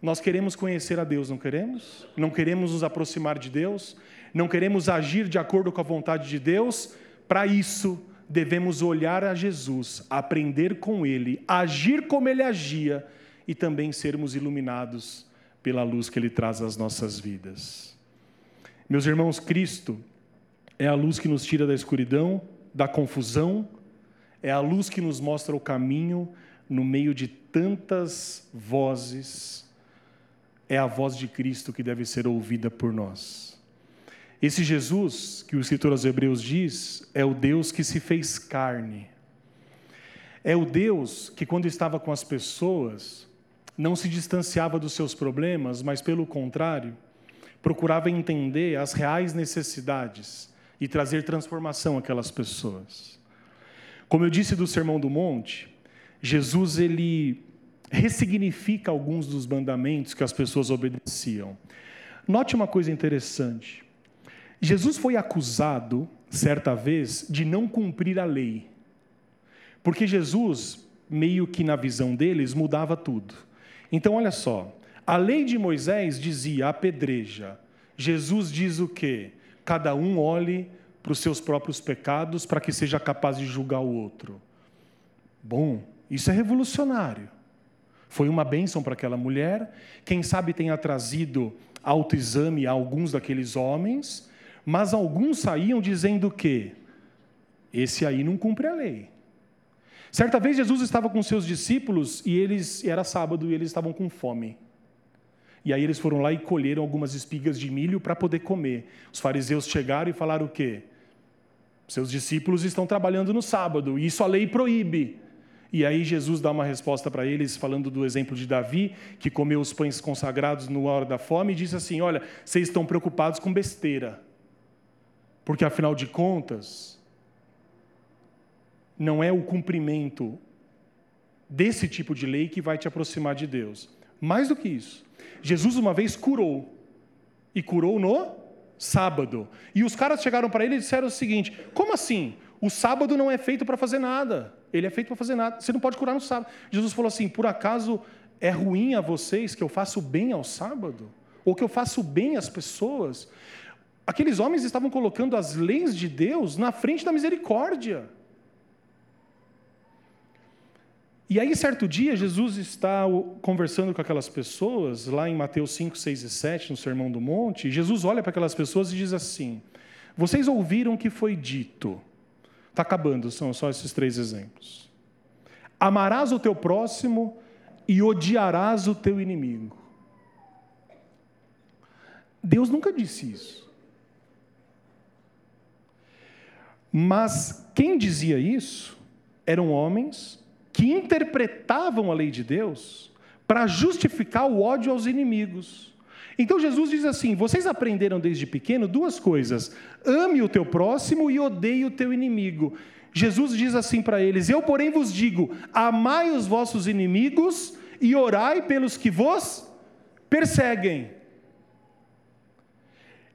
Nós queremos conhecer a Deus, não queremos? Não queremos nos aproximar de Deus? Não queremos agir de acordo com a vontade de Deus? Para isso, devemos olhar a Jesus, aprender com Ele, agir como Ele agia e também sermos iluminados pela luz que Ele traz às nossas vidas. Meus irmãos, Cristo é a luz que nos tira da escuridão, da confusão, é a luz que nos mostra o caminho no meio de tantas vozes. É a voz de Cristo que deve ser ouvida por nós. Esse Jesus, que o escritor aos Hebreus diz, é o Deus que se fez carne. É o Deus que, quando estava com as pessoas, não se distanciava dos seus problemas, mas, pelo contrário, procurava entender as reais necessidades e trazer transformação àquelas pessoas. Como eu disse do Sermão do Monte, Jesus ele ressignifica alguns dos mandamentos que as pessoas obedeciam. Note uma coisa interessante. Jesus foi acusado, certa vez, de não cumprir a lei. Porque Jesus, meio que na visão deles, mudava tudo. Então, olha só. A lei de Moisés dizia apedreja. Jesus diz o quê? Cada um olhe para os seus próprios pecados para que seja capaz de julgar o outro. Bom, isso é revolucionário. Foi uma bênção para aquela mulher. Quem sabe tenha trazido autoexame a alguns daqueles homens mas alguns saíam dizendo que esse aí não cumpre a lei. Certa vez Jesus estava com seus discípulos e eles era sábado e eles estavam com fome. E aí eles foram lá e colheram algumas espigas de milho para poder comer. Os fariseus chegaram e falaram o quê? Seus discípulos estão trabalhando no sábado, e isso a lei proíbe. E aí Jesus dá uma resposta para eles, falando do exemplo de Davi, que comeu os pães consagrados no hora da fome, e disse assim: Olha, vocês estão preocupados com besteira, porque afinal de contas, não é o cumprimento desse tipo de lei que vai te aproximar de Deus. Mais do que isso, Jesus uma vez curou, e curou no sábado. E os caras chegaram para ele e disseram o seguinte: Como assim? O sábado não é feito para fazer nada. Ele é feito para fazer nada. Você não pode curar no sábado. Jesus falou assim: Por acaso é ruim a vocês que eu faço bem ao sábado? Ou que eu faço bem às pessoas? Aqueles homens estavam colocando as leis de Deus na frente da misericórdia. E aí, certo dia, Jesus está conversando com aquelas pessoas, lá em Mateus 5, 6 e 7, no Sermão do Monte, e Jesus olha para aquelas pessoas e diz assim: Vocês ouviram o que foi dito. Está acabando, são só esses três exemplos. Amarás o teu próximo e odiarás o teu inimigo. Deus nunca disse isso. Mas quem dizia isso eram homens que interpretavam a lei de Deus para justificar o ódio aos inimigos. Então Jesus diz assim: vocês aprenderam desde pequeno duas coisas: ame o teu próximo e odeie o teu inimigo. Jesus diz assim para eles: Eu, porém, vos digo: amai os vossos inimigos e orai pelos que vos perseguem.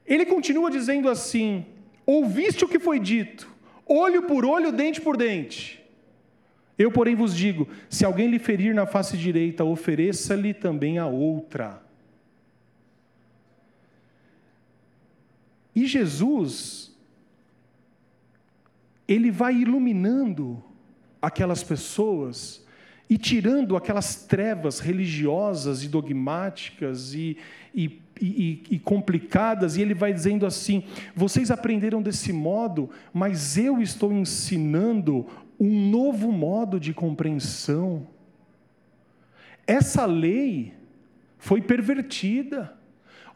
Ele continua dizendo assim: Ouviste o que foi dito, olho por olho, dente por dente. Eu, porém, vos digo: se alguém lhe ferir na face direita, ofereça-lhe também a outra. E Jesus, ele vai iluminando aquelas pessoas e tirando aquelas trevas religiosas e dogmáticas e, e, e, e, complicadas, e ele vai dizendo assim: vocês aprenderam desse modo, mas eu estou ensinando um novo modo de compreensão. Essa lei foi pervertida.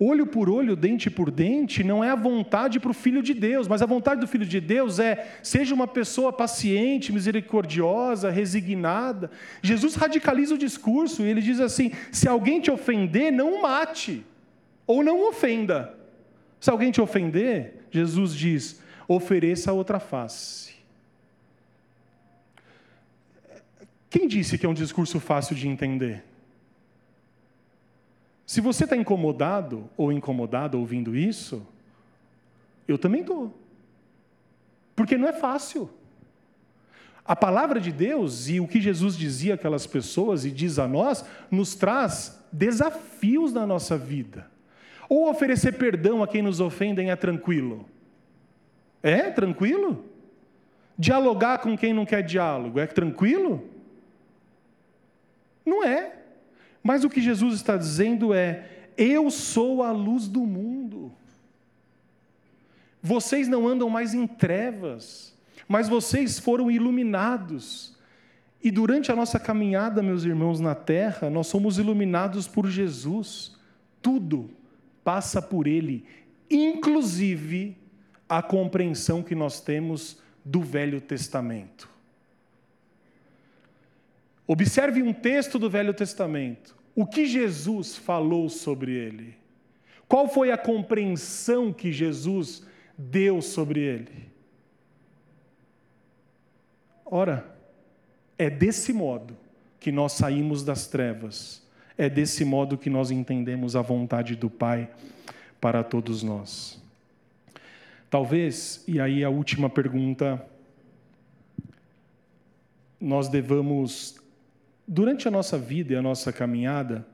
Olho por olho, dente por dente, não é a vontade para o Filho de Deus, mas a vontade do Filho de Deus é: seja uma pessoa paciente, misericordiosa, resignada. Jesus radicaliza o discurso e ele diz assim: se alguém te ofender, não o mate, ou não ofenda. Se alguém te ofender, Jesus diz: ofereça a outra face. Quem disse que é um discurso fácil de entender? Se você está incomodado ou incomodado ouvindo isso, eu também estou. Porque não é fácil. A palavra de Deus e o que Jesus dizia àquelas pessoas e diz a nós, nos traz desafios na nossa vida. Ou oferecer perdão a quem nos ofendem é tranquilo? É tranquilo? Dialogar com quem não quer diálogo é tranquilo? Não é. Mas o que Jesus está dizendo é: eu sou a luz do mundo. Vocês não andam mais em trevas, mas vocês foram iluminados. E durante a nossa caminhada, meus irmãos, na terra, nós somos iluminados por Jesus. Tudo passa por Ele, inclusive a compreensão que nós temos do Velho Testamento. Observe um texto do Velho Testamento. O que Jesus falou sobre ele? Qual foi a compreensão que Jesus deu sobre ele? Ora, é desse modo que nós saímos das trevas, é desse modo que nós entendemos a vontade do Pai para todos nós. Talvez, e aí a última pergunta, nós devamos durante a nossa vida e a nossa caminhada,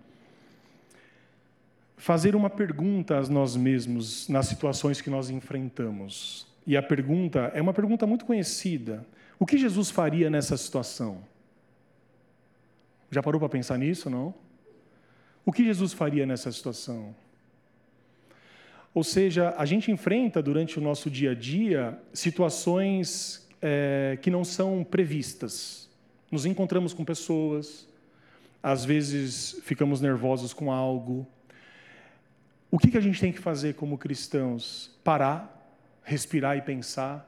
fazer uma pergunta a nós mesmos nas situações que nós enfrentamos. E a pergunta é uma pergunta muito conhecida: o que Jesus faria nessa situação? Já parou para pensar nisso, não? O que Jesus faria nessa situação? Ou seja, a gente enfrenta durante o nosso dia a dia situações é, que não são previstas. Nos encontramos com pessoas, às vezes ficamos nervosos com algo, o que, que a gente tem que fazer como cristãos? Parar, respirar e pensar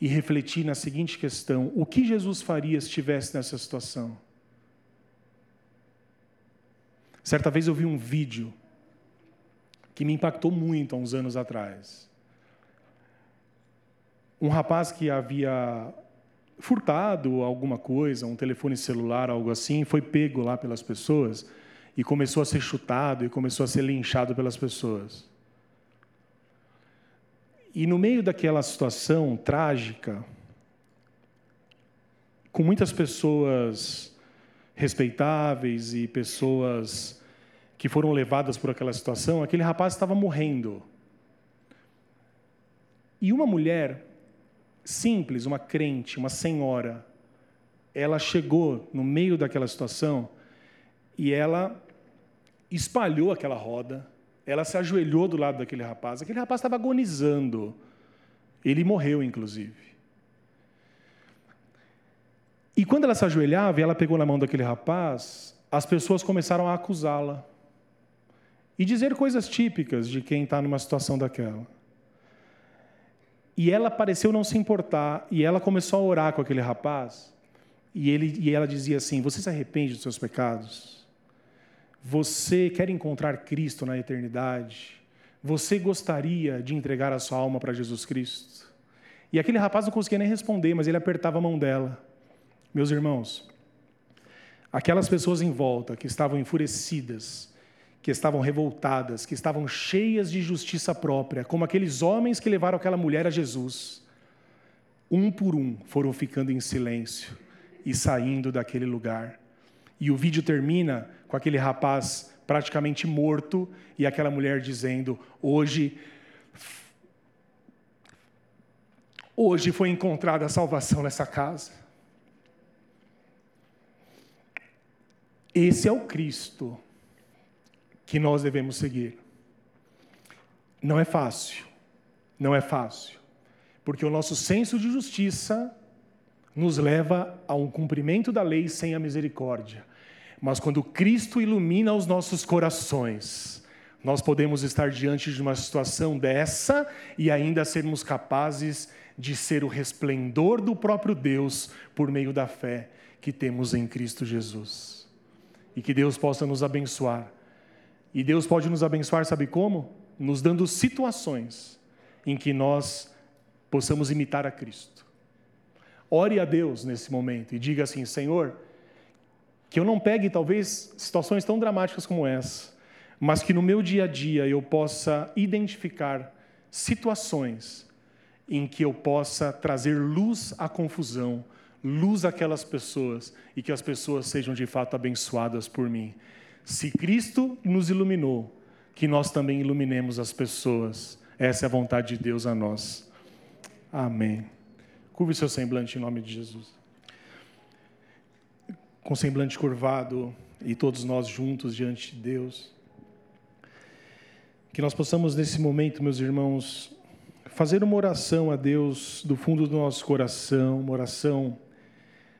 e refletir na seguinte questão: o que Jesus faria se estivesse nessa situação? Certa vez eu vi um vídeo que me impactou muito há uns anos atrás. Um rapaz que havia furtado alguma coisa, um telefone celular, algo assim, foi pego lá pelas pessoas e começou a ser chutado e começou a ser linchado pelas pessoas. E no meio daquela situação trágica, com muitas pessoas respeitáveis e pessoas que foram levadas por aquela situação, aquele rapaz estava morrendo. E uma mulher simples, uma crente, uma senhora, ela chegou no meio daquela situação e ela espalhou aquela roda, ela se ajoelhou do lado daquele rapaz. Aquele rapaz estava agonizando. Ele morreu, inclusive. E quando ela se ajoelhava e ela pegou na mão daquele rapaz, as pessoas começaram a acusá-la e dizer coisas típicas de quem está numa situação daquela. E ela pareceu não se importar, e ela começou a orar com aquele rapaz, e, ele, e ela dizia assim: Você se arrepende dos seus pecados? Você quer encontrar Cristo na eternidade? Você gostaria de entregar a sua alma para Jesus Cristo? E aquele rapaz não conseguia nem responder, mas ele apertava a mão dela. Meus irmãos, aquelas pessoas em volta que estavam enfurecidas, que estavam revoltadas, que estavam cheias de justiça própria, como aqueles homens que levaram aquela mulher a Jesus. Um por um foram ficando em silêncio e saindo daquele lugar. E o vídeo termina com aquele rapaz praticamente morto e aquela mulher dizendo: Hoje, hoje foi encontrada a salvação nessa casa. Esse é o Cristo que nós devemos seguir. Não é fácil, não é fácil, porque o nosso senso de justiça nos leva a um cumprimento da lei sem a misericórdia. Mas quando Cristo ilumina os nossos corações, nós podemos estar diante de uma situação dessa e ainda sermos capazes de ser o resplendor do próprio Deus por meio da fé que temos em Cristo Jesus. E que Deus possa nos abençoar e Deus pode nos abençoar, sabe como? Nos dando situações em que nós possamos imitar a Cristo. Ore a Deus nesse momento e diga assim: Senhor, que eu não pegue talvez situações tão dramáticas como essa, mas que no meu dia a dia eu possa identificar situações em que eu possa trazer luz à confusão, luz àquelas pessoas e que as pessoas sejam de fato abençoadas por mim. Se Cristo nos iluminou, que nós também iluminemos as pessoas. Essa é a vontade de Deus a nós. Amém. Curve seu semblante em nome de Jesus. Com semblante curvado e todos nós juntos diante de Deus. Que nós possamos nesse momento, meus irmãos, fazer uma oração a Deus do fundo do nosso coração, uma oração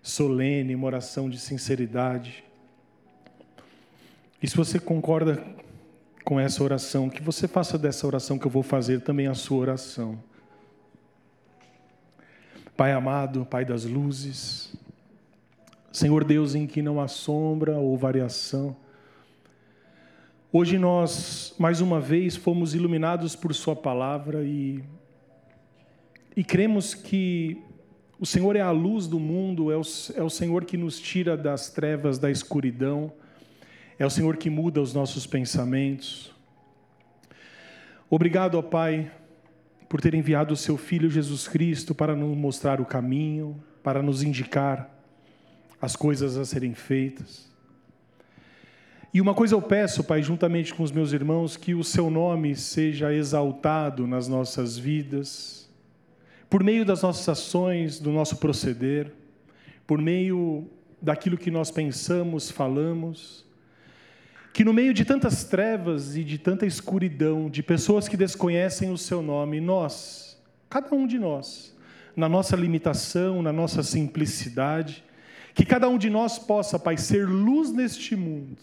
solene, uma oração de sinceridade e se você concorda com essa oração, que você faça dessa oração que eu vou fazer também a sua oração. Pai amado, Pai das luzes, Senhor Deus em que não há sombra ou variação, hoje nós, mais uma vez, fomos iluminados por Sua palavra e, e cremos que o Senhor é a luz do mundo, é o, é o Senhor que nos tira das trevas, da escuridão, é o Senhor que muda os nossos pensamentos. Obrigado, ó Pai, por ter enviado o seu Filho Jesus Cristo para nos mostrar o caminho, para nos indicar as coisas a serem feitas. E uma coisa eu peço, Pai, juntamente com os meus irmãos, que o seu nome seja exaltado nas nossas vidas, por meio das nossas ações, do nosso proceder, por meio daquilo que nós pensamos, falamos que no meio de tantas trevas e de tanta escuridão, de pessoas que desconhecem o seu nome, nós, cada um de nós, na nossa limitação, na nossa simplicidade, que cada um de nós possa, Pai, ser luz neste mundo.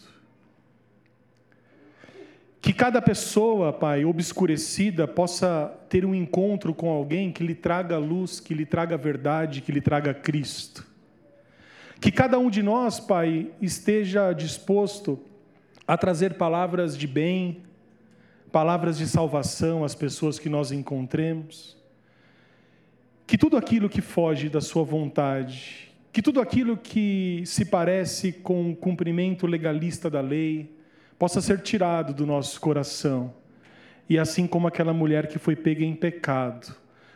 Que cada pessoa, Pai, obscurecida, possa ter um encontro com alguém que lhe traga luz, que lhe traga verdade, que lhe traga Cristo. Que cada um de nós, Pai, esteja disposto a trazer palavras de bem, palavras de salvação às pessoas que nós encontremos. Que tudo aquilo que foge da Sua vontade, que tudo aquilo que se parece com o cumprimento legalista da lei, possa ser tirado do nosso coração. E assim como aquela mulher que foi pega em pecado,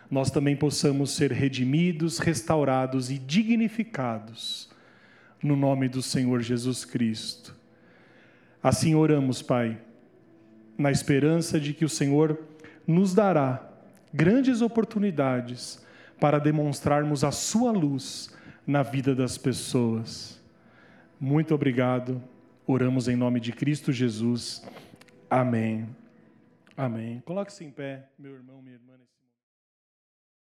nós também possamos ser redimidos, restaurados e dignificados no nome do Senhor Jesus Cristo. Assim oramos, Pai na esperança de que o Senhor nos dará grandes oportunidades para demonstrarmos a Sua luz na vida das pessoas. Muito obrigado. Oramos em nome de Cristo Jesus. Amém. Amém. Coloque-se em pé, meu irmão, minha irmã.